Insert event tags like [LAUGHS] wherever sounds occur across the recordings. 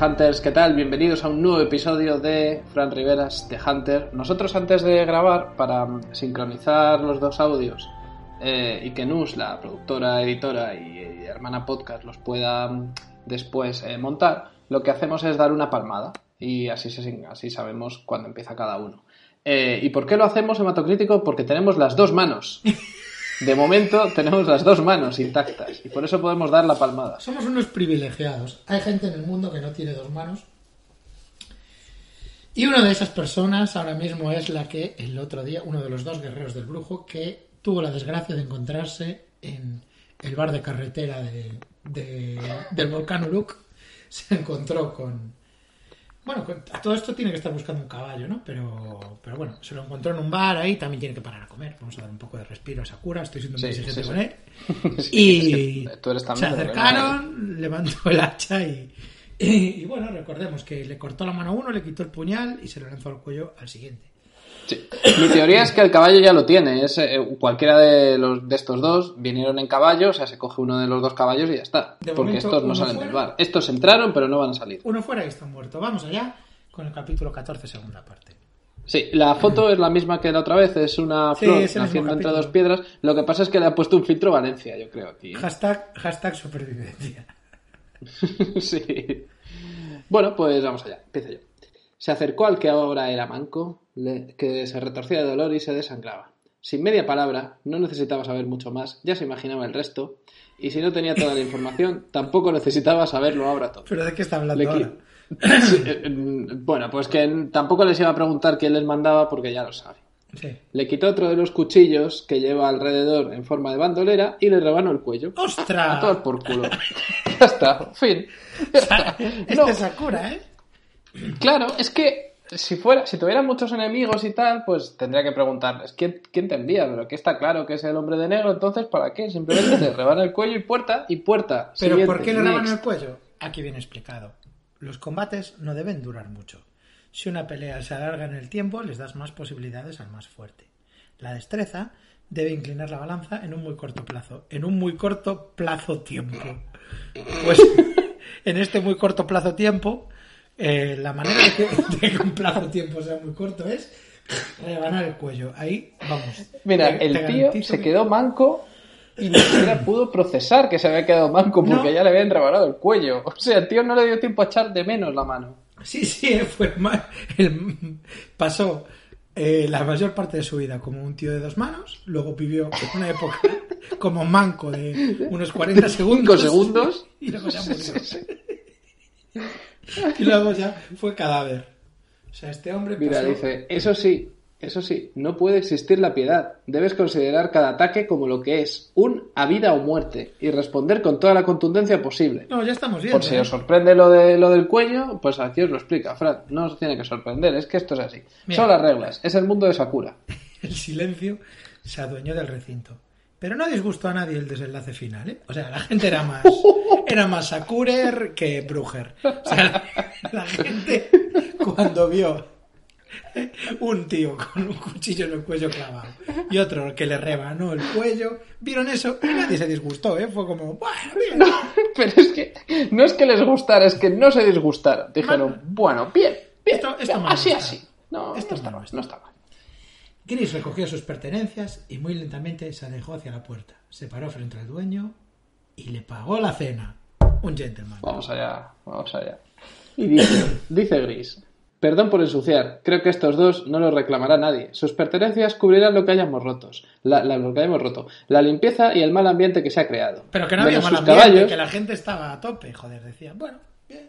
Hunters, ¿qué tal? Bienvenidos a un nuevo episodio de Fran Riveras de Hunter. Nosotros antes de grabar, para sincronizar los dos audios eh, y que Nus, la productora, editora y, hermana podcast, los pueda mm, después eh, montar, lo que hacemos es dar una palmada y así sabemos cuándo empieza cada uno. Eh, ¿Y por qué lo hacemos, hematocrítico? Porque tenemos las dos manos. [LAUGHS] De momento tenemos las dos manos intactas y por eso podemos dar la palmada. Somos unos privilegiados. Hay gente en el mundo que no tiene dos manos. Y una de esas personas ahora mismo es la que el otro día, uno de los dos guerreros del brujo, que tuvo la desgracia de encontrarse en el bar de carretera de, de- del volcán Uruk, se encontró con... Bueno, a todo esto tiene que estar buscando un caballo, ¿no? Pero, pero bueno, se lo encontró en un bar ahí, también tiene que parar a comer. Vamos a dar un poco de respiro a Sakura, estoy siendo muy Sí, exigente sí, con él. [LAUGHS] Sí, Y es que tú eres se acercaron, levantó el hacha y, y, y bueno, recordemos que le cortó la mano a uno, le quitó el puñal y se lo lanzó al cuello al siguiente. Sí. Mi teoría es que el caballo ya lo tiene. Es, eh, cualquiera de, los, de estos dos vinieron en caballo, o sea, se coge uno de los dos caballos y ya está. De Porque momento, estos no salen fuera. del bar. Estos entraron, pero no van a salir. Uno fuera y está muerto. Vamos allá con el capítulo 14, segunda parte. Sí, la foto es la misma que la otra vez. Es una Sí, flor es naciendo entre dos piedras. Lo que pasa es que le ha puesto un filtro Valencia, yo creo, aquí. ¿eh? Hashtag, hashtag supervivencia. [LAUGHS] sí. Bueno, pues vamos allá. Empiezo yo. Se acercó al que ahora era manco, que se retorcía de dolor y se desangraba. Sin media palabra, no necesitaba saber mucho más, ya se imaginaba el resto, y si no tenía toda la información, [LAUGHS] tampoco necesitaba saberlo ahora todo. ¿Pero de qué está hablando ahora? [COUGHS] Sí, eh, eh, bueno, pues que tampoco les iba a preguntar quién les mandaba porque ya lo sabe. Sí. Le quitó otro de los cuchillos que lleva alrededor en forma de bandolera y le rebanó el cuello. A ¡Ostras! tomar por culo. [LAUGHS] ya está, fin. Ya está. Este [LAUGHS] No, es Sakura, ¿eh? Claro, es que si fuera, si tuviera muchos enemigos y tal, pues tendría que preguntarles quién, quién te envía, pero que está claro que es el hombre de negro, entonces ¿para qué? Simplemente te rebana el cuello y puerta y puerta. ¿Pero por qué le next. el cuello? Aquí viene explicado. Los combates no deben durar mucho. Si una pelea se alarga en el tiempo, les das más posibilidades al más fuerte. La destreza debe inclinar la balanza en un muy corto plazo. En un muy corto plazo tiempo. Pues [LAUGHS] en este muy corto plazo tiempo, eh, la manera de que, [LAUGHS] de que un plazo tiempo sea muy corto es rebanar el cuello. Ahí, vamos. Mira, Te- el te tío se que- quedó manco y ni siquiera pudo procesar que se había quedado manco porque No. ya le habían rebanado el cuello. O sea, el tío no le dio tiempo a echar de menos la mano. Sí, sí, [LAUGHS] fue el- pasó eh, la mayor parte de su vida como un tío de dos manos, luego vivió una época como manco de unos 40 segundos. [LAUGHS] Cinco segundos. Y luego ya murió. [LAUGHS] Y luego ya fue cadáver. O sea, este hombre Mira, pasó- dice, eso sí, eso sí, no puede existir la piedad. Debes considerar cada ataque como lo que es, un a vida o muerte, y responder con toda la contundencia posible. No, ya estamos. Por si ¿eh? os sorprende lo, de, lo del cuello, pues aquí os lo explica, Fran. No os tiene que sorprender, es que esto es así. Mira. Son las reglas, es el mundo de Sakura. [LAUGHS] El silencio se adueñó del recinto. Pero no disgustó a nadie el desenlace final, ¿eh? O sea, la gente era más, [LAUGHS] era más Sakurer que Bruger. O sea, la, [LAUGHS] la gente cuando vio un tío con un cuchillo en el cuello clavado y otro que le rebanó el cuello, vieron eso y nadie se disgustó, ¿eh? Fue como, bueno, [LAUGHS] bien. Pero es que no es que les gustara, es que no se disgustaron. Dijeron, bueno, bien, bien, Esto- esto bien, me así, así. No, Esto no está no está mal. Gris recogió sus pertenencias y muy lentamente se alejó hacia la puerta. Se paró frente al dueño y le pagó la cena. Un gentleman. Vamos allá, vamos allá. Y dice, [COUGHS] dice Gris, Perdón por ensuciar. Creo que estos dos no los reclamará nadie. Sus pertenencias cubrirán lo que hayamos rotos, la, la- lo que hayamos roto, la limpieza y el mal ambiente que se ha creado. Pero que no había mal ambiente, caballos, que la gente estaba a tope, joder, decía, bueno.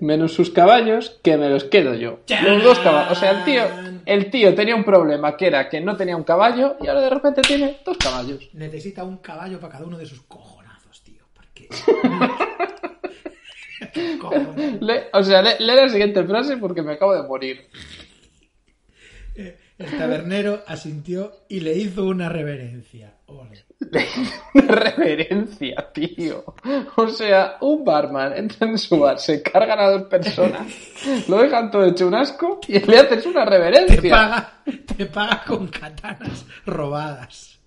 Menos sus caballos, que me los quedo yo. Los dos caballos. O sea, el tío, el tío tenía un problema que era que no tenía un caballo y ahora de repente tiene dos caballos. necesita un caballo para cada uno de sus cojonazos, tío, porque... [LAUGHS] [LAUGHS] Le- o sea, le- lee la siguiente frase porque me acabo de morir. El tabernero asintió y le hizo una reverencia. [LAUGHS] Una reverencia, tío. O sea, un barman entra en su bar, se cargan a dos personas, lo dejan todo hecho un asco y le haces una Te reverencia. paga, te paga con katanas robadas.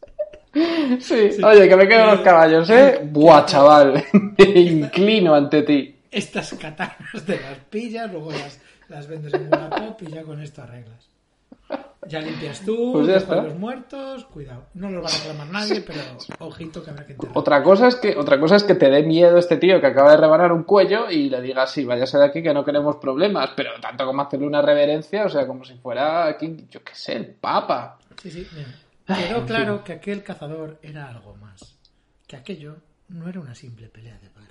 Sí. Oye, que me quedo los caballos, ¿eh? Buah, chaval. [LAUGHS] Me inclino ante ti. Estas katanas te las pillas, luego las, las vendes en Wallapop y ya con esto arreglas. Ya limpias tú, Pues ya está. los muertos, cuidado. No los va a reclamar nadie, pero ojito que habrá que enterrar. Otra cosa es que otra cosa es que te dé miedo este tío que acaba de rebanar un cuello y le digas sí, váyase de aquí que no queremos problemas, pero tanto como hacerle una reverencia, o sea, como si fuera aquí, yo qué sé, el papa. Sí, sí, mira. Quedó claro que aquel cazador era algo más. Que aquello no era una simple pelea de bar.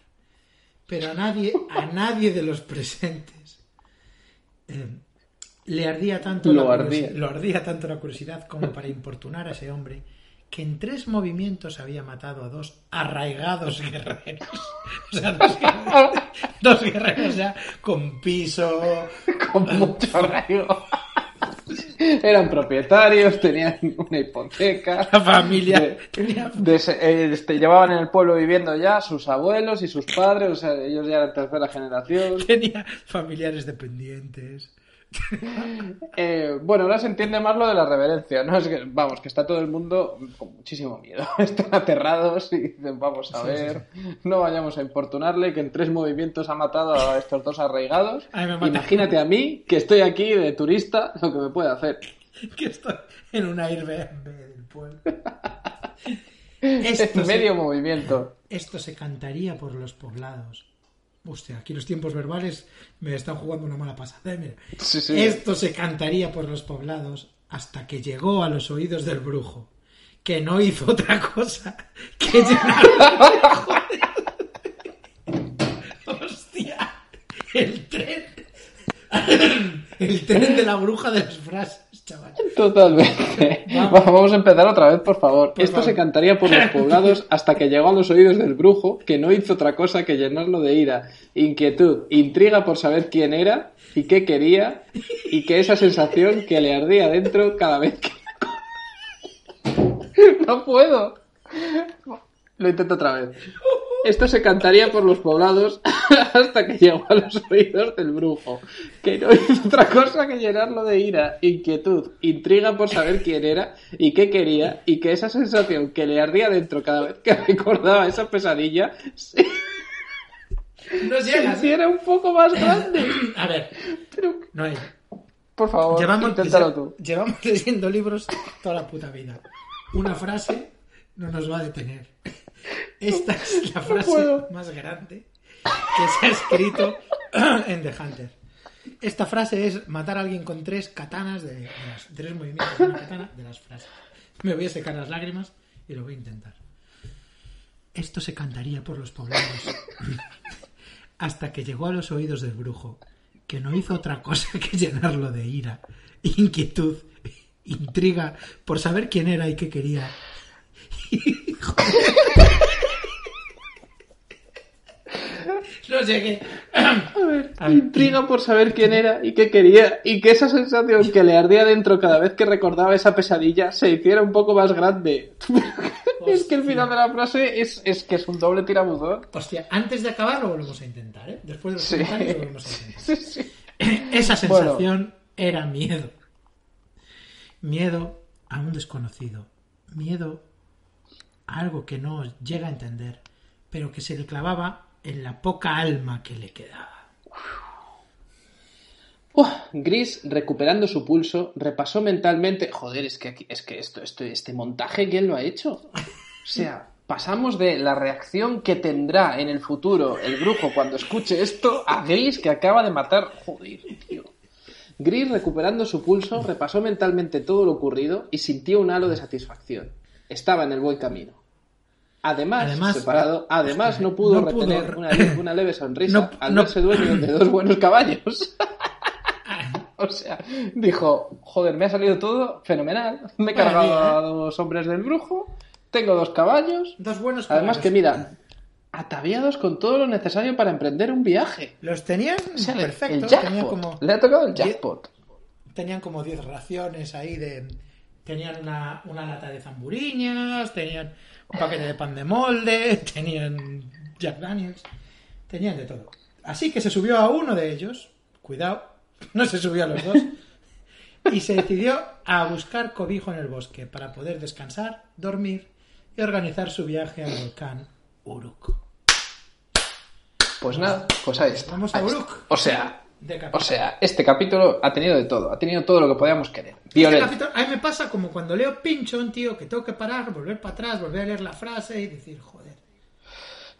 Pero a nadie, a nadie de los presentes eh, le ardía tanto Lo la ardía. curiosi- lo ardía tanto la curiosidad como para importunar a ese hombre que en tres movimientos había matado a dos arraigados guerreros. [LAUGHS] O sea, dos guerreros, dos guerreros ya con piso, Con mucho arraigo. Eran propietarios, tenían una hipoteca. la familia. De- tenía de se- eh, este, llevaban en el pueblo viviendo ya sus abuelos y sus padres, o sea, ellos ya eran tercera generación. tenía familiares dependientes. [LAUGHS] Eh, bueno, ahora se entiende más lo de la reverencia, ¿no? Es que, vamos, que está todo el mundo con muchísimo miedo. [LAUGHS] Están aterrados y dicen, vamos a Sí, ver, no vayamos a importunarle, que en tres movimientos ha matado a estos dos arraigados. Imagínate a mí, que estoy aquí de turista, lo que me puede hacer. [LAUGHS] que estoy en una Airbnb del pueblo. En se, medio movimiento. esto se cantaría por los poblados. Hostia, aquí los tiempos verbales me están jugando una mala pasada. eh, mira. Sí, sí. Esto se cantaría por los poblados hasta que llegó a los oídos del brujo, que no hizo otra cosa que [LAUGHS] llenar. [LAUGHS] Hostia, el tren. El tren de la bruja de las frases, chaval. Totalmente. [LAUGHS] Vamos. Vamos a empezar otra vez, por favor. Por Esto favor. se cantaría por los poblados hasta que llegó a los oídos del brujo, que no hizo otra cosa que llenarlo de ira, inquietud, intriga por saber quién era y qué quería, y que esa sensación que le ardía dentro cada vez que... [LAUGHS] No puedo. Lo intento otra vez. Esto se cantaría por los poblados [LAUGHS] hasta que llegó a los oídos del brujo, que no hizo otra cosa que llenarlo de ira, inquietud, intriga por saber quién era y qué quería, y que esa sensación que le ardía dentro cada vez que [LAUGHS] recordaba esa pesadilla se No llegas. hiciera un poco más grande. [CLEARS THROAT] A ver, Pero, no hay. por favor, Llevamos, inténtalo tú. llevamos leyendo libros toda la puta vida. Una frase no nos va a detener. Esta es la [LAUGHS] frase más grande que se ha escrito [CLEARS THROAT] en The Hunter. Esta frase es matar a alguien con tres katanas de, de las tres movimientos de una katana de las frases. Me voy a secar las lágrimas y lo voy a intentar. Esto se cantaría por los poblados [CLEARS THROAT] hasta que llegó a los oídos del brujo, que no hizo otra cosa [LAUGHS] que llenarlo de ira, inquietud, intriga por saber quién era y qué quería. [LAUGHS] No llegué. A ver, Intriga por saber quién era y qué quería, y que esa sensación que le ardía dentro cada vez que recordaba esa pesadilla se hiciera un poco más grande. [LAUGHS] es que el final de la frase es, es que es un doble tirabuzón. Hostia, antes de acabar lo volvemos a intentar, ¿eh? Después de los Sí. comentarios lo volvemos a intentar. Sí, sí. [CLEARS THROAT] Esa sensación era miedo. Miedo a un desconocido. Miedo a algo que no llega a entender, pero que se le clavaba en la poca alma que le quedaba. Gris, recuperando su pulso, repasó mentalmente. Joder, es que, aquí- es que esto, esto, este montaje, ¿quién lo ha hecho? O sea, pasamos de la reacción que tendrá en el futuro el brujo cuando escuche esto a Gris que acaba de matar. Joder, tío. Gris, recuperando su pulso, repasó mentalmente todo lo ocurrido y sintió un halo de satisfacción. Estaba en el buen camino. Además, Además- separado, además no pudo no retener re- una, [LAUGHS] una leve sonrisa No- al no- verse dueño de dos buenos caballos. [LAUGHS] o sea, dijo, joder, me ha salido todo fenomenal. Me he cargado día, ¿eh? a dos hombres del brujo, tengo dos caballos. Dos buenos Además que caballos. mira, ataviados con todo lo necesario para emprender un viaje. Los tenían O sea, perfecto. el tenían jackpot. como, Le ha tocado el jackpot. tenían como 10 raciones ahí de... Tenían una, una lata de zamburiñas, tenían un paquete de pan de molde, tenían Jack Daniels, tenían de todo. Así que se subió a uno de ellos, cuidado, no se subió a los dos, y se decidió a buscar cobijo en el bosque para poder descansar, dormir y organizar su viaje al volcán Uruk. Pues nada, pues ahí está. Vamos a. Uruk. O sea, o sea, este capítulo ha tenido de todo, ha tenido todo lo que podíamos querer. Este capítulo, a mí me pasa como cuando leo Pinchon, tío, que tengo que parar, volver para atrás, volver a leer la frase y decir, joder.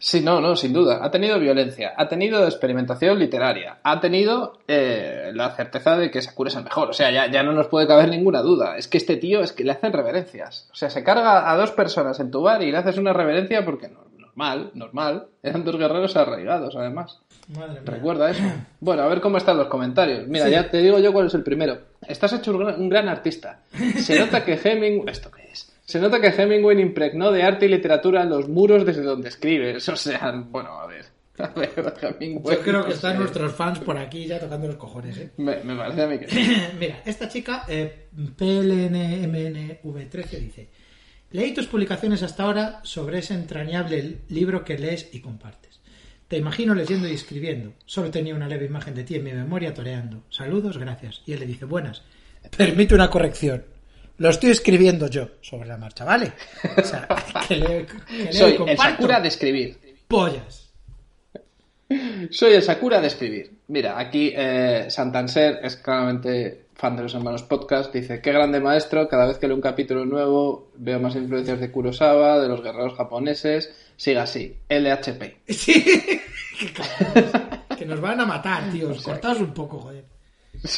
Sí, no, no, sin duda. Ha tenido violencia, ha tenido experimentación literaria, ha tenido eh, la certeza de que Sakura es el mejor. O sea, ya, ya no nos puede caber ninguna duda. Es que este tío es que le hacen reverencias. O sea, se carga a dos personas en tu bar y le haces una reverencia porque no, normal, normal. Eran dos guerreros arraigados, además. Madre mía. Recuerda eso. [CLEARS THROAT] Bueno, a ver cómo están los comentarios. Mira, Sí. ya te digo yo cuál es el primero. Estás hecho un gran, artista. [LAUGHS] Se nota que Hemingway... ¿Esto qué es? Se nota que Hemingway impregnó de arte y literatura los muros desde donde escribes. O sea, bueno, a ver. [LAUGHS] A ver, Hemingway... Yo creo que están nuestros fans por aquí ya tocando los cojones, ¿eh? Me, me parece a mí que... [LAUGHS] Mira, esta chica, eh, PLNMNV13, dice: Leí tus publicaciones hasta ahora sobre ese entrañable libro que lees y compartes. Te imagino leyendo y escribiendo. Solo tenía una leve imagen de ti en mi memoria toreando. Saludos, gracias. Y él le dice: Buenas. Permite una corrección. Lo estoy escribiendo yo sobre la marcha, ¿vale? O sea, [LAUGHS] que y Soy el comparto. Sakura de escribir. Pollas. Soy el Sakura de escribir. Mira, aquí eh, Santanser es claramente fan de los hermanos podcast. Dice, qué grande maestro, cada vez que leo un capítulo nuevo veo más influencias de Kurosawa, de los guerreros japoneses. Siga así, LHP. [LAUGHS] Sí. Que nos van a matar, tíos. [LAUGHS] Cortaos un poco, joder.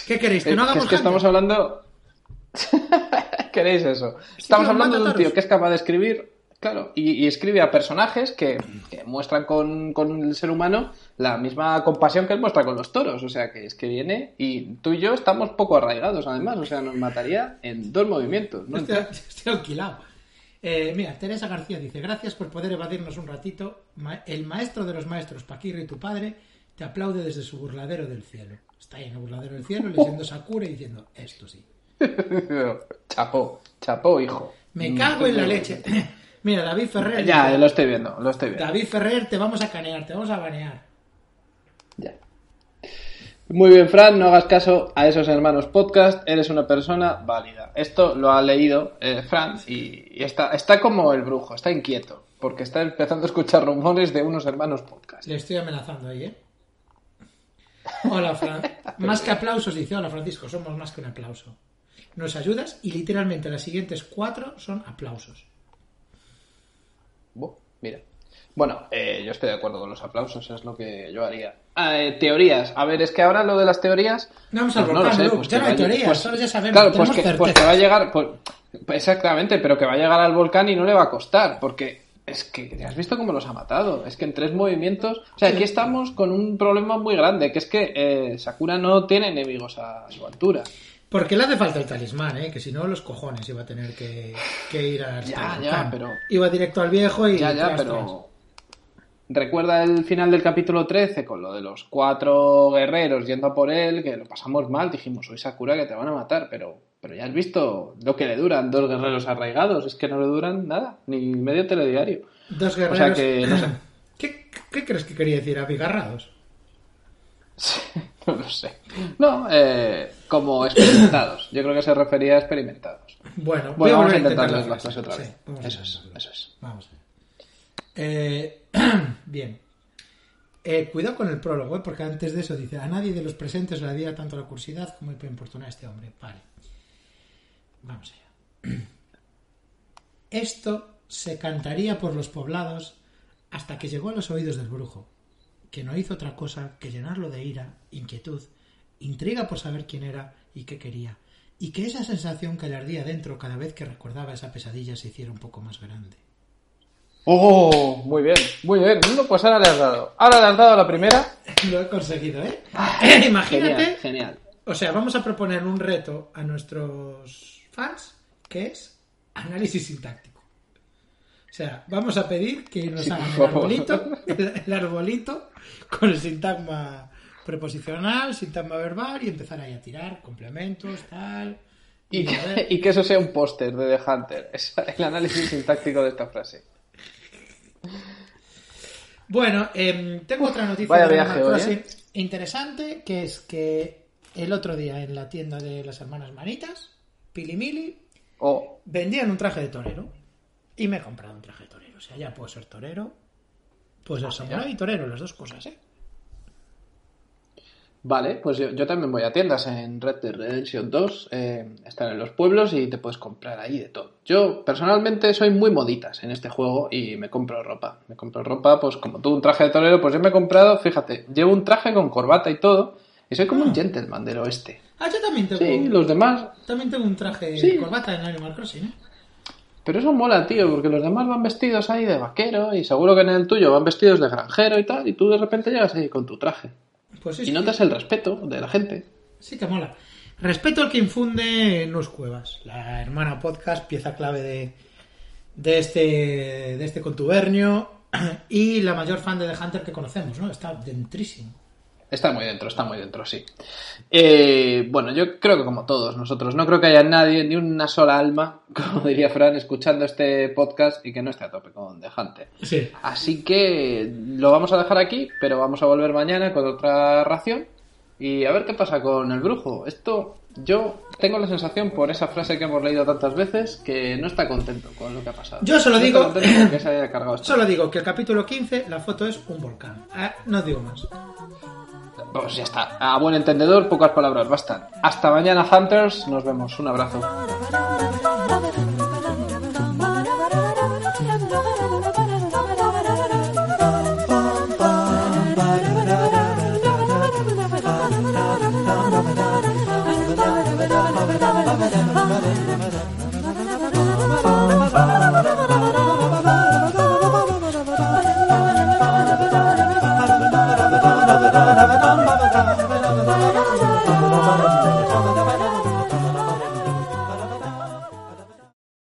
¿Qué queréis? Que no hagamos es que estamos hablando... [LAUGHS] ¿Queréis eso? Estamos tío, hablando de un tío que es capaz de escribir, claro, y, y escribe a personajes que, que muestran con, con el ser humano la misma compasión que él muestra con los toros. O sea, que es que viene y tú y yo estamos poco arraigados, además. O sea, nos mataría en dos movimientos. ¿no? Estoy, [LAUGHS] estoy alquilado. Eh, mira, Teresa García dice: Gracias por poder evadirnos un ratito. El maestro de los maestros, Paquirri, tu padre, te aplaude desde su burladero del cielo. Está ahí en el burladero del cielo leyendo Sakura y diciendo: Esto sí. [LAUGHS] chapó, chapó, hijo. Me cago en la leche. [LAUGHS] Mira, David Ferrer. Ya, dice, lo estoy viendo, lo estoy viendo. David Ferrer, te vamos a canear, te vamos a banear. Ya. Muy bien, Fran, no hagas caso a esos hermanos podcast, eres una persona válida. Esto lo ha leído eh, Fran y, y está, está como el brujo, está inquieto, porque está empezando a escuchar rumores de unos hermanos podcast. Le estoy amenazando ahí, ¿eh? Hola, Fran. [LAUGHS] Más que aplausos, dice. Hola, Francisco, somos más que un aplauso. Nos ayudas y literalmente las siguientes cuatro son aplausos. Buh, mira. Bueno, eh, yo estoy de acuerdo con los aplausos, es lo que yo haría. Ah, eh, teorías. A ver, es que ahora lo de las teorías. Vamos al pues no lo sé, pues Ya que no hay vaya- teorías, pues- solo ya sabemos, Claro, pues que, pues va a llegar. pues- pues exactamente, pero que va a llegar al volcán y no le va a costar, porque es que te has visto cómo los ha matado. Es que en tres movimientos. O sea, aquí estamos con un problema muy grande, que es que eh, Sakura no tiene enemigos a su altura. Porque le hace falta el talismán, ¿eh? Que si no, los cojones iba a tener que, que ir a Ya, ya, pero- Iba directo al viejo y... Ya, ya, tras, pero. Recuerda el final del capítulo 13 con lo de los cuatro guerreros yendo a por él, que lo pasamos mal, dijimos, soy Sakura que te van a matar, pero, pero ya has visto lo que le duran dos guerreros arraigados, es que no le duran nada, ni medio telediario. Dos O guerreros... sea que, no sé, [LAUGHS] ¿Qué, ¿Qué crees que quería decir? ¿Abigarrados? [LAUGHS] [LAUGHS] no lo sé. No, eh, como experimentados, yo creo que se refería a experimentados. Bueno, vamos a volver intentar la leer la frase. frase otra Sí, vez. a Eso es, intentarlo. eso es. Vamos. Eh, [CLEARS THROAT] bien. Eh, cuidado con el prólogo, ¿eh? porque antes de eso dice: A nadie de los presentes le haría tanto la curiosidad como el que importuna a este hombre. Vale. Vamos allá. [CLEARS THROAT] Esto se cantaría por los poblados hasta que llegó a los oídos del brujo, que no hizo otra cosa que llenarlo de ira, inquietud intriga por saber quién era y qué quería, y que esa sensación que le ardía dentro cada vez que recordaba esa pesadilla se hiciera un poco más grande. ¡Oh! Muy bien, muy bien. Bueno, pues ahora le has dado. Ahora le has dado la primera. [LAUGHS] Lo he conseguido, ¿eh? [LAUGHS] Genial, Imagínate. genial. O sea, vamos a proponer un reto a nuestros fans que es análisis sintáctico. O sea, vamos a pedir que nos Sí, hagan el arbolito, el, el arbolito con el sintagma preposicional, sintagma verbal y empezar ahí a tirar complementos, tal. Y, a ver. y que eso sea un póster de The Hunter. [LAUGHS] Es el análisis sintáctico de esta frase. Bueno, em, tengo otra noticia Vaya de viaje Crossing ¿eh? interesante, que es que el otro día en la tienda de las hermanas Manitas, Pilimili, Oh, vendían un traje de torero y me he comprado un traje de torero. O sea, ya puedo ser torero, puedo ser samurai y torero, las dos cosas, ¿eh? vale, pues yo, yo también voy a tiendas en Red Dead Redemption 2. eh, están en los pueblos y te puedes comprar ahí de todo. Yo personalmente soy muy moditas en este juego y me compro ropa. Me compro ropa, pues como tú, un traje de torero, pues yo me he comprado, fíjate, llevo un traje con corbata y todo. Y soy como un gentleman del oeste. Ah, yo también tengo, Sí, los demás también tengo un traje Sí. de corbata en Animal Crossing, ¿eh? Pero eso mola, tío, porque los demás van vestidos ahí de vaquero y seguro que en el tuyo van vestidos de granjero y tal, y tú de repente llegas ahí con tu traje. Pues sí, Y sí, notas el respeto de la gente. sí que mola. Respeto al que infunde Nus Cuevas, la hermana podcast, pieza clave de, de, este, de este contubernio [CLEARS THROAT] y la mayor fan de The Hunter que conocemos, ¿no? Está dentrísimo. Está muy dentro, está muy dentro, sí. Eh, bueno, yo creo que como todos nosotros, no creo que haya nadie, ni una sola alma, [LAUGHS] como diría Fran, escuchando este podcast y que no esté a tope con The Hunter. Sí. Así que lo vamos a dejar aquí, pero vamos a volver mañana con otra ración y a ver qué pasa con el brujo. Esto, yo tengo la sensación por esa frase que hemos leído tantas veces que no está contento con lo que ha pasado. Yo solo No digo- que se haya cargado [LAUGHS] esto. Solo digo que el capítulo 15, la foto es un volcán. Ah, no digo más. Pues ya está. A buen entendedor, pocas palabras bastan. Hasta mañana, Hunters. Nos vemos. Un abrazo.